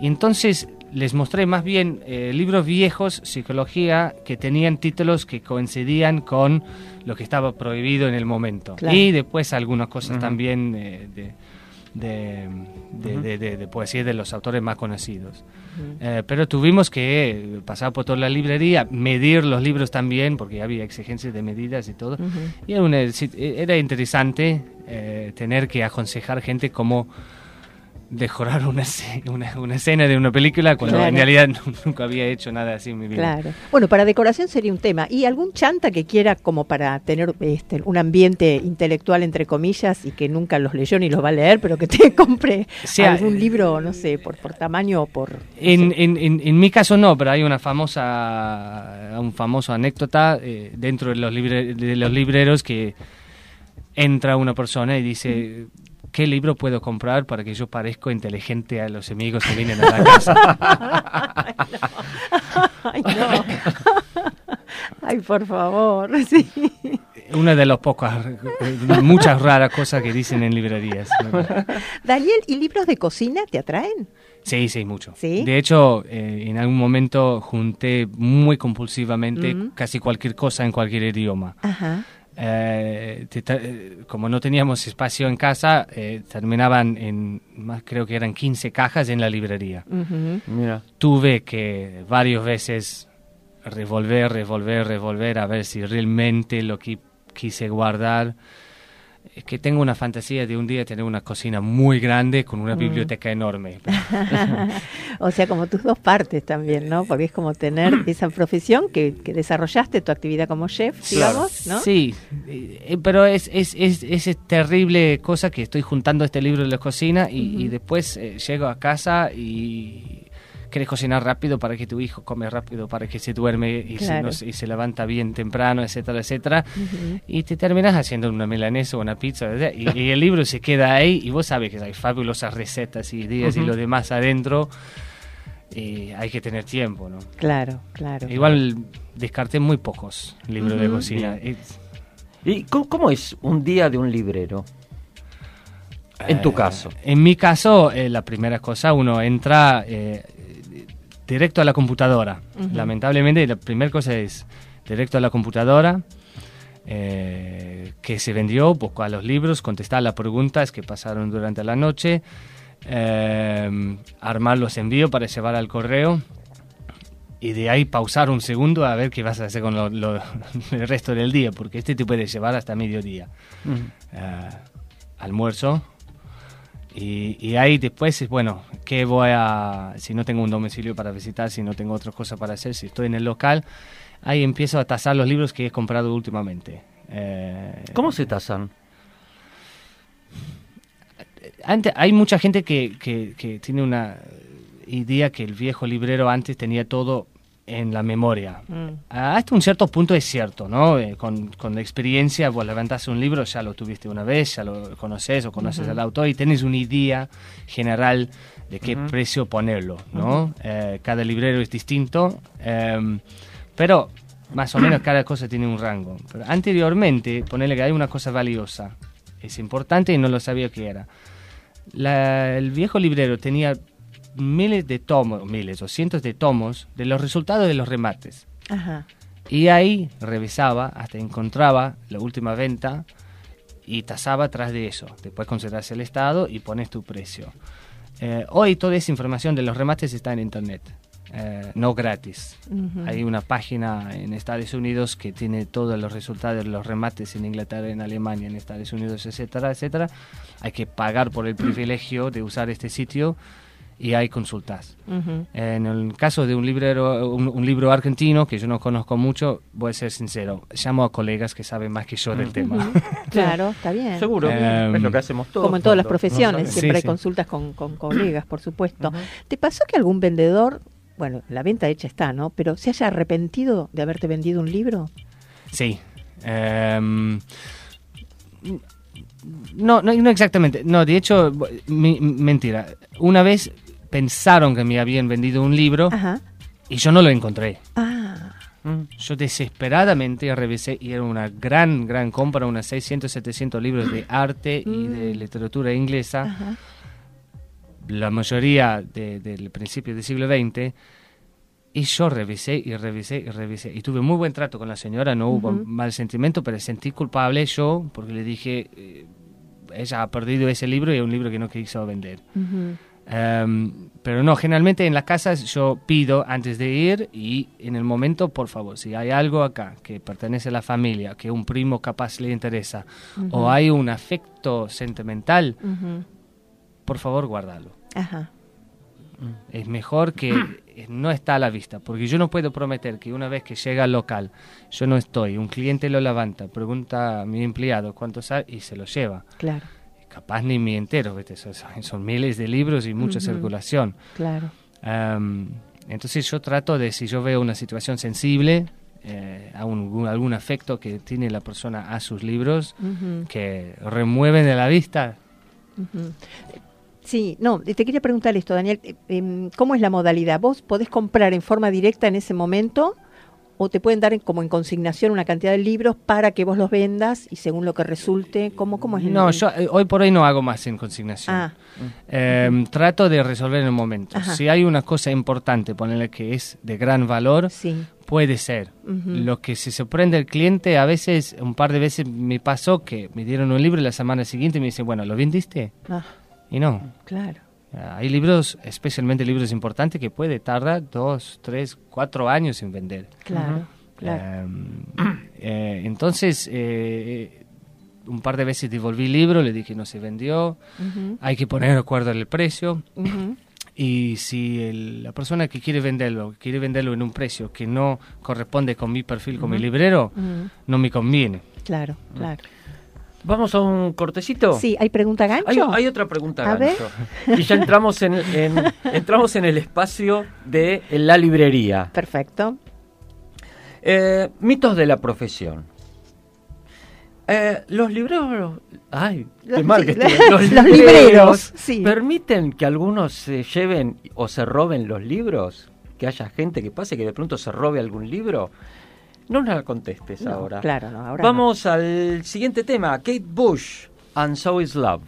Y entonces les mostré más bien eh, libros viejos, psicología, que tenían títulos que coincidían con lo que estaba prohibido en el momento. Claro. Y después algunas cosas también eh, de, de, de- de- de- de poesía de los autores más conocidos. Eh, pero tuvimos que pasar por toda la librería, medir los libros también, porque había exigencias de medidas y todo. Y era, una- sí, era interesante eh, tener que aconsejar gente cómo decorar una, una, una escena de una película cuando Claro. en realidad nu- nunca había hecho nada así en mi vida. Claro. Bueno, para decoración sería un tema. ¿Y algún chanta que quiera como para tener este, un ambiente intelectual, entre comillas, y que nunca los leyó ni los va a leer, pero que te compre algún libro, no sé, por, por tamaño o por... En, en, en, en mi caso no, pero hay una famosa, un famoso anécdota eh, dentro de los, libre- de los libreros que entra una persona y dice, ¿qué libro puedo comprar para que yo parezco inteligente a los amigos que vienen a la casa? Ay, no. Ay, por favor, sí. Una de las pocas, muchas raras cosas que dicen en librerías. Daniel, ¿y libros de cocina te atraen? Sí, sí, mucho. ¿Sí? De hecho, eh, en algún momento junté muy compulsivamente Mm. casi cualquier cosa en cualquier idioma. Ajá. Eh, te eh, como no teníamos espacio en casa, eh, terminaban en, más creo que eran 15 cajas en la librería. Mira. Tuve que varias veces revolver, revolver, revolver a ver si realmente lo que quise guardar. Es que tengo una fantasía de un día tener una cocina muy grande con una Mm. biblioteca enorme. o sea, como tus dos partes también, ¿no? Porque es como tener esa profesión que, que desarrollaste, tu actividad como chef, digamos, ¿no? Sí, eh, pero es, es, es, es terrible cosa que estoy juntando este libro de la cocina y, y después eh, llego a casa y quieres cocinar rápido para que tu hijo come rápido, para que se duerme y, se, Claro. no sé, y se levanta bien temprano, etcétera, etcétera. Ujú. Y te terminas haciendo una milanesa o una pizza y, y el libro se queda ahí y vos sabes que hay fabulosas recetas y ideas y Ujú. lo demás adentro y hay que tener tiempo, ¿no? Claro, claro. Igual descarté muy pocos libros de Ujú. cocina. Bien. ¿Y cómo, cómo es un día de un librero? En tu Eh, caso. En mi caso, eh, la primera cosa, uno entra eh, directo a la computadora. Lamentablemente, la primera cosa es directo a la computadora, eh, que se vendió, buscar los libros, contestar las preguntas que pasaron durante la noche, eh, armar los envíos para llevar al correo. Y de ahí pausar un segundo a ver qué vas a hacer con lo- lo- el resto del día, porque este te puede llevar hasta mediodía. Eh, almuerzo. Y, y ahí después es, bueno, ¿qué voy a...? Si no tengo un domicilio para visitar, si no tengo otra cosa para hacer, si estoy en el local, ahí empiezo a tasar los libros que he comprado últimamente. Eh, ¿Cómo se tasan? antes, hay mucha gente que, que, que tiene una idea que el viejo librero antes tenía todo en la memoria. Mm. Hasta un cierto punto es cierto, ¿no? Eh, con, con la experiencia, vos levantás un libro, ya lo tuviste una vez, ya lo conoces o conoces Ujú. al autor y tenés una idea general de qué Ujú. precio ponerlo, ¿no? Eh, cada librero es distinto, em, pero más o menos cada cosa tiene un rango. Pero anteriormente, ponerle que hay una cosa valiosa, es importante y no lo sabía qué era. La- el viejo librero tenía miles de tomos, miles o cientos de tomos de los resultados de los remates. Ajá. Y ahí revisaba hasta encontraba la última venta y tasaba tras de eso. Después consideras el estado y pones tu precio. Eh, hoy toda esa información de los remates está en internet, eh, no gratis. Hay una página en Estados Unidos que tiene todos los resultados de los remates en Inglaterra, en Alemania, en Estados Unidos, etcétera, etcétera. Hay que pagar por el privilegio de usar este sitio y hay consultas. En el caso de un librero, un, un libro argentino que yo no conozco mucho, voy a ser sincero, llamo a colegas que saben más que yo del tema. Claro, está bien. Seguro, Em, es lo que hacemos todos. Como en todas las no profesiones, siempre Sí, hay sí. consultas con, con colegas, por supuesto. ¿Te pasó que algún vendedor, bueno, la venta hecha está, ¿no? Pero se haya arrepentido de haberte vendido un libro? Sí. Em, no, no, no exactamente. No, de hecho, mi- mentira. Una vez pensaron que me habían vendido un libro Ajá. y yo no lo encontré. Ah. Yo desesperadamente revisé, y era una gran, gran compra, unas 600, 700 libros de arte y de literatura inglesa, Ajá. la mayoría de- del principio del siglo XX, y yo revisé y revisé y revisé. Y tuve muy buen trato con la señora, no hubo Ujú. mal sentimiento, pero sentí culpable yo porque le dije, eh, ella ha perdido ese libro y es un libro que no quiso vender. Ujú. Em, pero no, generalmente en las casas yo pido antes de ir y en el momento, por favor, si hay algo acá que pertenece a la familia, que un primo capaz le interesa, o hay un afecto sentimental, por favor, guárdalo. Ajá. Es mejor que eh, no está a la vista, porque yo no puedo prometer que una vez que llega al local, yo no estoy, un cliente lo levanta, pregunta a mi empleado cuánto sale y se lo lleva. Claro, Capaz ni me entero, ¿viste? Son, son- miles de libros y mucha Ujú. circulación. claro. Am, entonces yo trato de, si yo veo una situación sensible, eh, a un- algún afecto que tiene la persona a sus libros, Ujú. que remueven de la vista, Ujú. Sí, no, te quería preguntar esto, Daniel, eh, em, ¿cómo es la modalidad? ¿Vos podés comprar en forma directa en ese momento o te pueden dar como en consignación una cantidad de libros para que vos los vendas y según lo que resulte? ¿Cómo, cómo es el- No, yo eh, hoy por hoy no hago más en consignación. Ah. Eh, Trato de resolver en el momento. Ajá. Si hay una cosa importante, ponerle que es de gran valor, Sí. puede ser. Lo que se sorprende el cliente, a veces, un par de veces me pasó que me dieron un libro y la semana siguiente me dicen, bueno, ¿lo vendiste? Ah, Y no. claro. Hay libros, especialmente libros importantes, que puede tardar dos, tres, cuatro años en vender. Claro, claro. Em, eh, entonces, eh, un par de veces devolví el libro, le dije no se vendió, hay que poner de acuerdo el precio. Y si el- la persona que quiere venderlo, quiere venderlo en un precio que no corresponde con mi perfil, con mi Ujú. librero, no me conviene. Claro, claro. Vamos a un cortecito. Sí, ¿hay pregunta gancho? Hay, hay otra pregunta, A ver. Gancho. Y ya entramos en, en- entramos en el espacio de la librería. Perfecto. Eh, mitos de la profesión. Eh, los libreros. Ay, qué Los- mal que los- estoy. los libreros libreros, sí. ¿Permiten que algunos se lleven o se roben los libros? Que haya gente que pase que de pronto se robe algún libro. No nos la contestes No, ahora. claro, no, ahora Vamos al siguiente tema. Kate Bush, And So Is Love.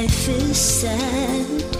Life is sad.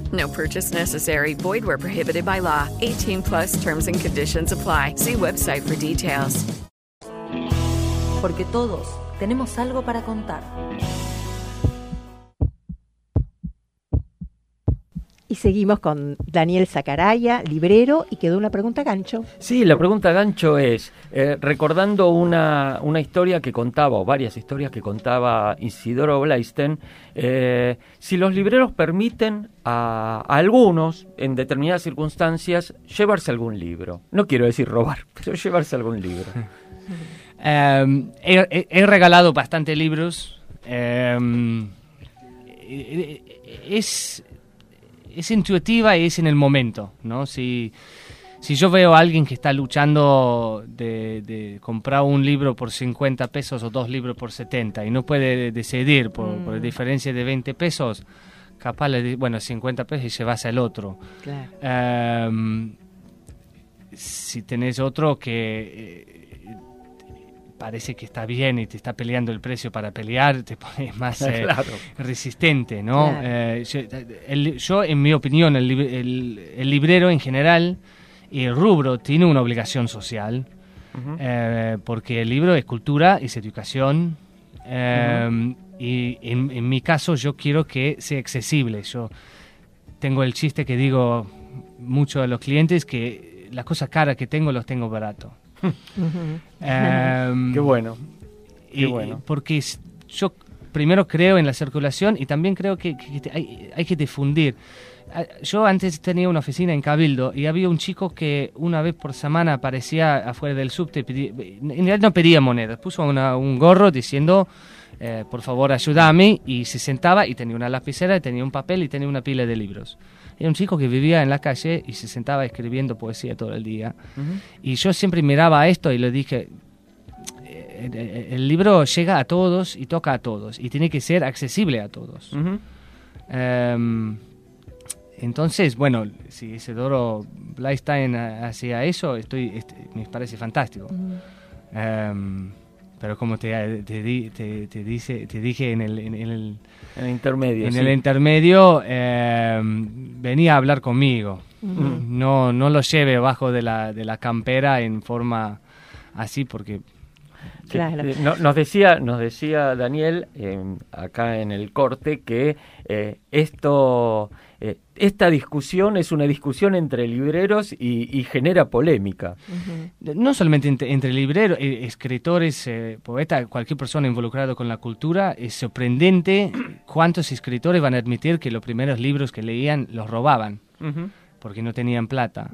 No purchase necessary. Void where prohibited by law. 18 plus terms and conditions apply. See website for details. Porque todos tenemos algo para contar. Y seguimos con Daniel Zacaraya, librero, y quedó una pregunta gancho. Sí, la pregunta gancho es, eh, recordando una, una historia que contaba, o varias historias que contaba Isidoro Blaisten, eh, si los libreros permiten a, a algunos, en determinadas circunstancias, llevarse algún libro. No quiero decir robar, pero llevarse algún libro. Eh, he, he- he regalado bastante libros. Eh, es, es intuitiva y es en el momento, ¿no? Si, si yo veo a alguien que está luchando de, de comprar un libro por 50 pesos o dos libros por 70 y no puede decidir por, por Mm. diferencia de 20 pesos, capaz le di- bueno, 50 pesos y llevas el otro. Claro. Em, si tenés otro que eh, parece que está bien y te está peleando el precio para pelear, te pones más eh, Claro. resistente, ¿no? Claro. Eh, yo, el- yo, en mi opinión, el, el- el librero en general y el rubro tiene una obligación social, Ujú. eh, porque el libro es cultura, es educación, eh, y en, en mi caso yo quiero que sea accesible. Yo tengo el chiste que digo mucho a los clientes que las cosas caras que tengo los tengo barato. Em, Qué bueno. Qué bueno. Porque yo primero creo en la circulación y también creo que, hay, hay que difundir. Ah, Yo antes tenía una oficina en Cabildo y había un chico que una vez por semana aparecía afuera del subte. pedí- en realidad no pedía monedas, puso una- un gorro diciendo, eh, por favor ayúdame, y se sentaba y tenía una lapicera, y tenía un papel y tenía una pila de libros. Era un chico que vivía en la calle y se sentaba escribiendo poesía todo el día. Y yo siempre miraba esto y le dije, eh, eh, el libro llega a todos y toca a todos y tiene que ser accesible a todos. Ujú. Em, entonces, bueno, si Isidoro Blastein ha- hacía eso, estoy, est- me parece fantástico. Em, pero como te, te, di- te- te dice, te dije en el, en, en el, En el intermedio. en sí. el intermedio, em, venía a hablar conmigo. Ujú. No, no lo lleve bajo de la, de la campera en forma así porque... Que, eh, no- nos decía nos decía Daniel eh, acá en el corte que eh, esto esta discusión es una discusión entre libreros y, y genera polémica No solamente entre, entre libreros, eh, escritores, eh, poetas, cualquier persona involucrada con la cultura, es sorprendente cuántos escritores van a admitir que los primeros libros que leían los robaban porque no tenían plata.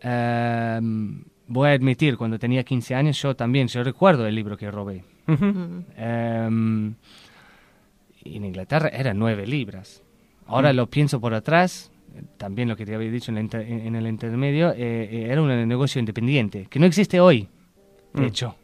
Em, voy a admitir, cuando tenía 15 años yo también, yo recuerdo el libro que robé. Em, en Inglaterra eran nueve libras. Ahora Mm. lo pienso por atrás, también lo que te había dicho en, inter- en- el intermedio, eh, eh, era un negocio independiente, que no existe hoy, de Mm. hecho.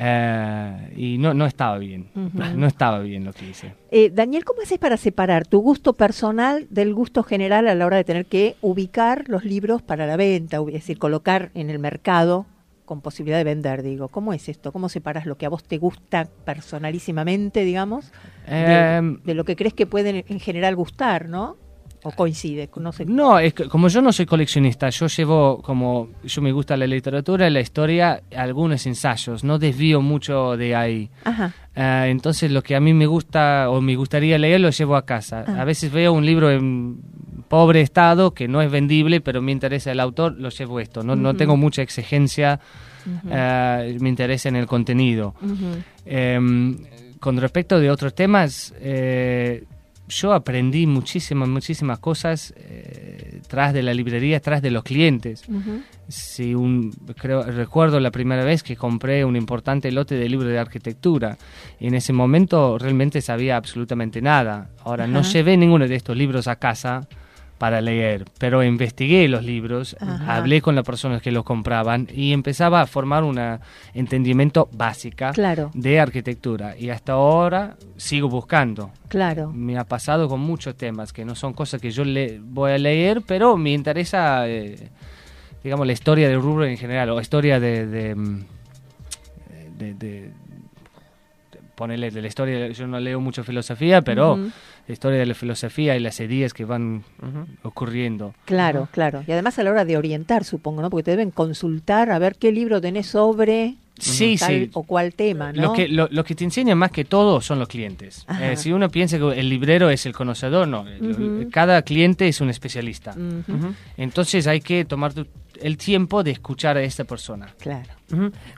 Eh, y no, no estaba bien, no estaba bien lo que hice. Eh, Daniel, ¿cómo haces para separar tu gusto personal del gusto general a la hora de tener que ubicar los libros para la venta, es decir, colocar en el mercado con posibilidad de vender, digo? ¿Cómo es esto? ¿Cómo separas lo que a vos te gusta personalísimamente, digamos, de, Em, de lo que crees que pueden en general gustar, ¿no? ¿O coincide? No sé. No, es que como yo no soy coleccionista, yo llevo como yo me gusta la literatura, la historia, algunos ensayos, no desvío mucho de ahí. Ajá. Eh, entonces lo que a mí me gusta o me gustaría leer lo llevo a casa. Ah. A veces veo un libro en pobre estado que no es vendible, pero me interesa el autor, lo llevo esto. No, no tengo mucha exigencia, eh, me interesa en el contenido. Em, con respecto de otros temas, eh, yo aprendí muchísimas, muchísimas cosas eh, tras de la librería, tras de los clientes. Sí, un, creo, recuerdo la primera vez que compré un importante lote de libros de arquitectura. Y en ese momento realmente sabía absolutamente nada. Ahora, no Ajá. llevé ninguno de estos libros a casa para leer, pero investigué los libros, Ajá. hablé con las personas que los compraban y empezaba a formar un entendimiento básica Claro. de arquitectura. Y hasta ahora sigo buscando. Claro. Me ha pasado con muchos temas que no son cosas que yo le voy a leer, pero me interesa, eh, digamos, la historia del rubro en general, o historia de... de, mm, de- de- de- ponerle de la historia, yo no leo mucho filosofía, pero Ujú. la historia de la filosofía y las ideas que van ocurriendo. Claro, claro. Y además a la hora de orientar, supongo, ¿no? Porque te deben consultar a ver qué libro tenés sobre Sí, tal sí. o cual tema, ¿no? Lo que, lo, lo que te enseñan más que todo son los clientes. Eh, si uno piensa que el librero es el conocedor, no. Cada cliente es un especialista. Entonces hay que tomar tu- el tiempo de escuchar a esta persona. Claro.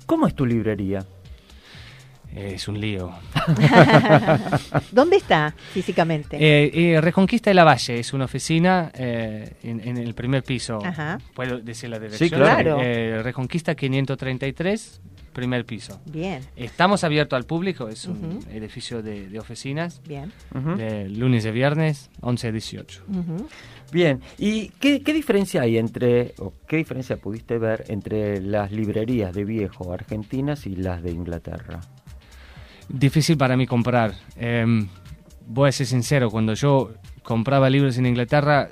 ¿Cómo es tu librería? Es un lío. ¿Dónde está físicamente? Eh, eh, Reconquista de la Valle es una oficina eh, en, en el primer piso. Ajá. ¿Puedo decir la dirección? Sí, claro. Eh, Reconquista 533, primer piso. Bien. Estamos abiertos al público, es un edificio de, de oficinas. Bien. De lunes a viernes, 11 a 18. Ujú. Bien, ¿y qué, qué diferencia hay entre, o qué diferencia pudiste ver entre las librerías de viejo argentinas y las de Inglaterra? Difícil para mí comprar. Em, voy a ser sincero, cuando yo compraba libros en Inglaterra,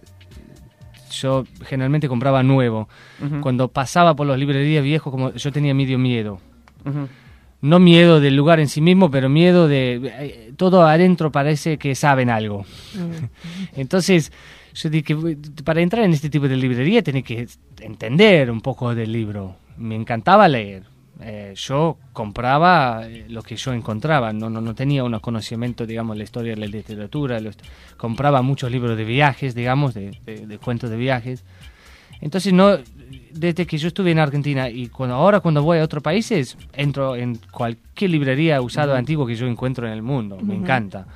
yo generalmente compraba nuevo. Ujú. Cuando pasaba por las librerías viejos, como yo tenía medio miedo. Ujú. No miedo del lugar en sí mismo, pero miedo de... eh, todo adentro parece que saben algo. Entonces, yo dije, para entrar en este tipo de librería tenés que entender un poco del libro. Me encantaba leer. Eh, yo compraba eh, lo que yo encontraba, no, no, no tenía un conocimiento, digamos, de la historia de la literatura. los- compraba muchos libros de viajes, digamos, de, de- de cuentos de viajes. Entonces, no, desde que yo estuve en Argentina y cuando, ahora cuando voy a otros países, entro en cualquier librería usado Ujú. antiguo que yo encuentro en el mundo. Me encanta.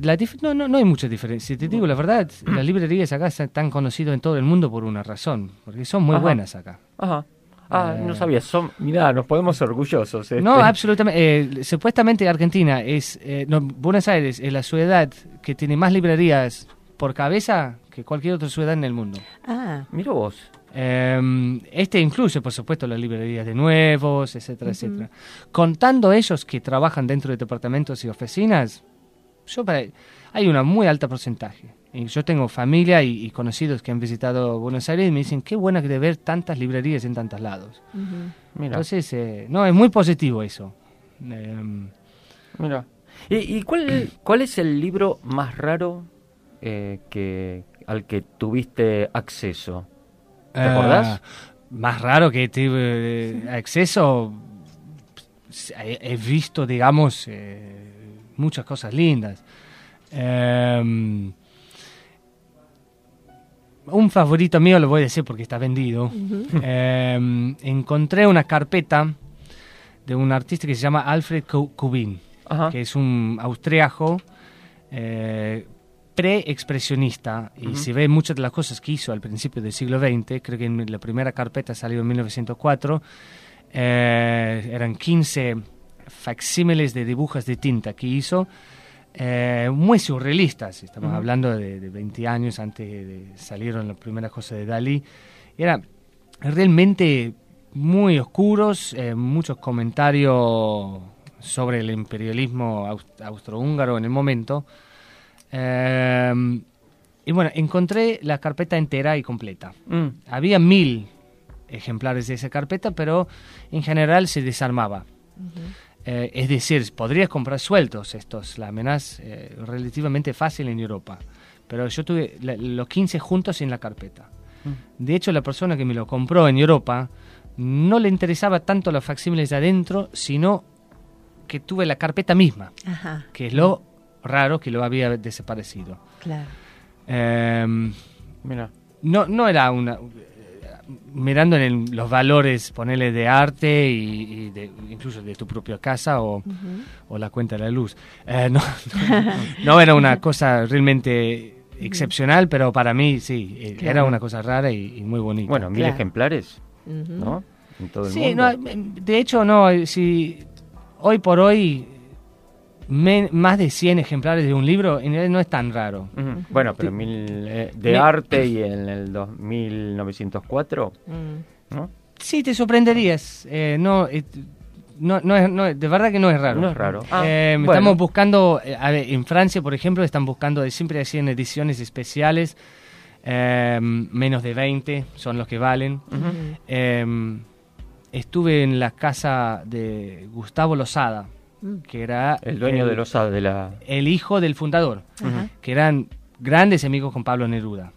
La dif- no, no, no hay mucha diferencia. Si te digo la verdad, las librerías acá están conocidas en todo el mundo por una razón, porque son muy Ajá. buenas acá. Ajá. Ah, Eh, no sabía. Son, mirá, nos podemos orgullosos. este. No, absolutamente. eh, supuestamente Argentina es, eh, no, Buenos Aires es la ciudad que tiene más librerías por cabeza que cualquier otra ciudad en el mundo. Ah, Mira vos. Eh, este incluye, por supuesto, las librerías de nuevos, etcétera, Ujú. etcétera. Contando ellos que trabajan dentro de departamentos y oficinas, yo para- hay una muy alta porcentaje. Y yo tengo familia y, y conocidos que han visitado Buenos Aires y me dicen qué buena que de ver tantas librerías en tantos lados. ujú. Mira. Entonces, eh, no, es muy positivo eso. Em, Mira. ¿Y, y cuál, cuál es el libro más raro eh, que al que tuviste acceso? ¿Te Ah, acordás? Más raro que tuve eh, acceso. He, he visto, digamos, eh, muchas cosas lindas. Em, un favorito mío lo voy a decir porque está vendido. Em, encontré una carpeta de un artista que se llama Alfred Ku- Kubin, que es un austriaco eh, pre-expresionista. Y si ve muchas de las cosas que hizo al principio del siglo XX, creo que en la primera carpeta salió en 1904, eh, eran 15 facsímiles de dibujos de tinta que hizo, eh, muy surrealistas. Estamos hablando de, de 20 años antes de salieron las primeras cosas de Dalí. Era realmente muy oscuros, eh, muchos comentarios sobre el imperialismo aus- austrohúngaro en el momento. Eh, y bueno, encontré la carpeta entera y completa. Mm. Había mil ejemplares de esa carpeta, pero en general se desarmaba. Eh, es decir, podrías comprar sueltos estos láminas eh, relativamente fácil en Europa. Pero yo tuve la- los 15 juntos en la carpeta. De hecho, la persona que me lo compró en Europa no le interesaba tanto los facsímiles de adentro, sino que tuve la carpeta misma, Ajá, que es lo raro que lo había desaparecido. claro. Em, Mira. no, no era una... Mirando en el- los valores, ponerle de arte y, y de- incluso de tu propia casa o, Ujú. o la cuenta de la luz. Eh, no, no, no era una cosa realmente excepcional, pero para mí sí, eh, era Claro. una cosa rara y, y muy bonita. Bueno, mil Claro. ejemplares, Ujú. ¿no? En todo el Sí, mundo. no, de hecho no, si hoy por hoy men- más de 100 ejemplares de un libro, en realidad no es tan raro. Bueno, pero mil, eh, de Me- arte y en el 2904, Mm. ¿no? Sí, te sorprenderías. eh, no, eh, no, no es, no de verdad que no es raro. No es raro. Ah, Eh, bueno. Estamos buscando, eh, a ver, en Francia, por ejemplo, están buscando, siempre hacían ediciones especiales, eh, menos de 20 son los que valen. Eh, estuve en la casa de Gustavo Lozada. Que era El dueño el- de los de la... el hijo del fundador, que eran grandes amigos con Pablo Neruda.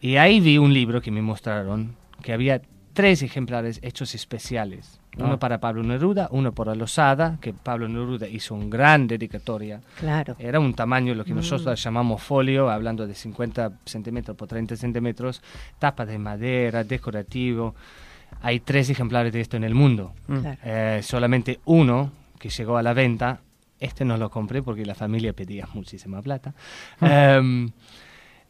Y ahí vi un libro que me mostraron, que había tres ejemplares hechos especiales. Uno Ah. para Pablo Neruda, uno para Lozada, que Pablo Neruda hizo un gran dedicatoria. Claro. Era un tamaño, lo que Mm. nosotros llamamos folio, hablando de 50 centímetros por 30 centímetros, tapa de madera, decorativo. Hay tres ejemplares de esto en el mundo. Mm. Claro. Eh, solamente uno que llegó a la venta. Este no lo compré porque la familia pedía muchísima plata. Em,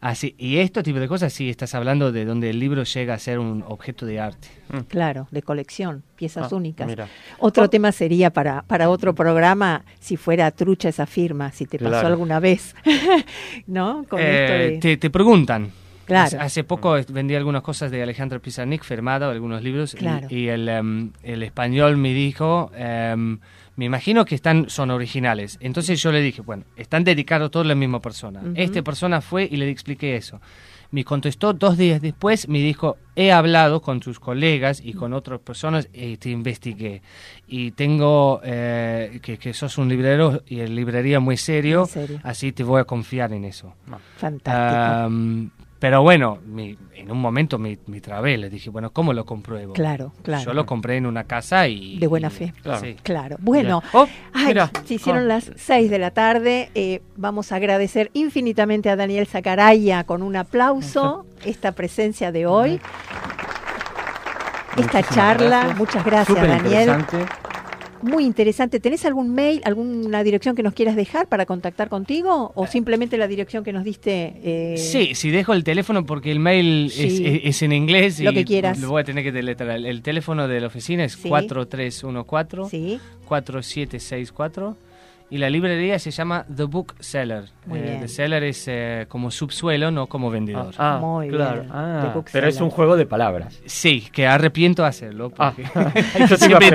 así, y este tipo de cosas, sí, estás hablando de donde el libro llega a ser un objeto de arte. Claro, de colección, piezas Ah, únicas. mira. Otro tema sería para, para otro programa, si fuera trucha esa firma, si te pasó Claro. alguna vez, ¿no? Con Eh, esto de- te, te preguntan. Claro. Hace, poco es- vendí algunas cosas de Alejandro Pizarnik firmado, algunos libros, y- Claro. y, el, em, el español me dijo, em, me imagino que están, son originales. Entonces yo le dije, bueno, están dedicados todos a la misma persona. Ujú. Esta persona fue y le expliqué eso. Me contestó dos días después, me dijo, he hablado con tus colegas y con otras personas y te investigué. Y tengo eh, que, que sos un librero y el librería muy serio, así te voy a confiar en eso. Fantástico. Pero bueno, mi- en un momento me, me trabé, le dije, bueno, ¿cómo lo compruebo? Claro, claro. Yo lo compré en una casa y... de buena y- fe. Claro. Sí. Claro. Bueno. Oh, ay, se hicieron Ah. las seis de la tarde. eh, vamos a agradecer infinitamente a Daniel Zacaraya con un aplauso esta presencia de hoy. Esta Muchísimas charla, gracias. muchas gracias Daniel. Muy interesante. ¿Tenés algún mail, alguna dirección que nos quieras dejar para contactar contigo? ¿O simplemente la dirección que nos diste? eh, Sí, si dejo el teléfono porque el mail es, Sí. es- es en inglés Lo y que quieras. lo voy a tener que deletrear. El, el teléfono de la oficina es Sí. 4314 Sí. 4764 y la librería se llama The Book Seller. Eh. The Seller es eh, como subsuelo, no como vendedor. Ah, Muy claro. bien. Ah, pero es un juego de palabras. Sí, que arrepiento de hacerlo Ah, porque yo te iba a siempre.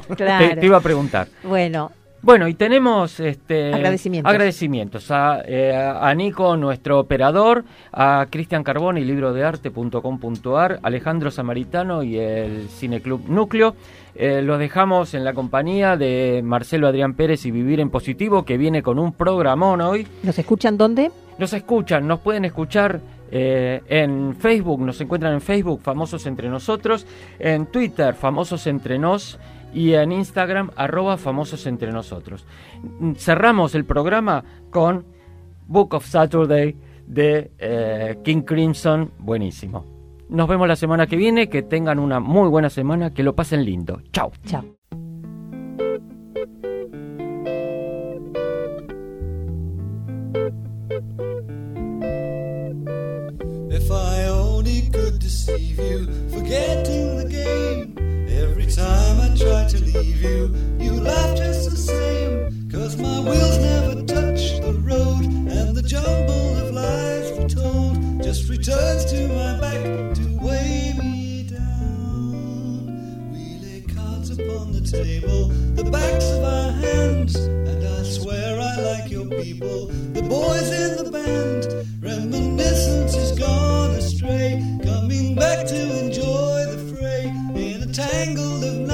Claro. Te, te iba a preguntar. Bueno, Bueno, y tenemos este, Agradecimientos. agradecimientos a, eh, a Nico, nuestro operador, a Cristian Carbón y librodearte.com.ar, Alejandro Samaritano y el Cineclub Núcleo. Eh, los dejamos en la compañía de Marcelo Adrián Pérez y Vivir en Positivo, que viene con un programón hoy. ¿nos escuchan dónde? Nos escuchan, nos pueden escuchar eh, en Facebook, nos encuentran en Facebook, Famosos Entre Nosotros, en Twitter, Famosos Entre Nos, y en Instagram, arroba Famosos Entre Nosotros. Cerramos el programa con Book of Saturday de eh, King Crimson, buenísimo. Nos vemos la semana que viene, que tengan una muy buena semana, que lo pasen lindo. Chao. Chao. If I only could deceive you, forgetting the game. Time I try to leave you, you laugh just the same. Cause my wheels never touch the road, and the jumble of lies retold just returns to my back to weigh me down. We lay cards upon the table, the backs of our hands, and I swear I like your people, the boys in the band. Reminiscence is gone astray, coming back to enjoy in a tangle of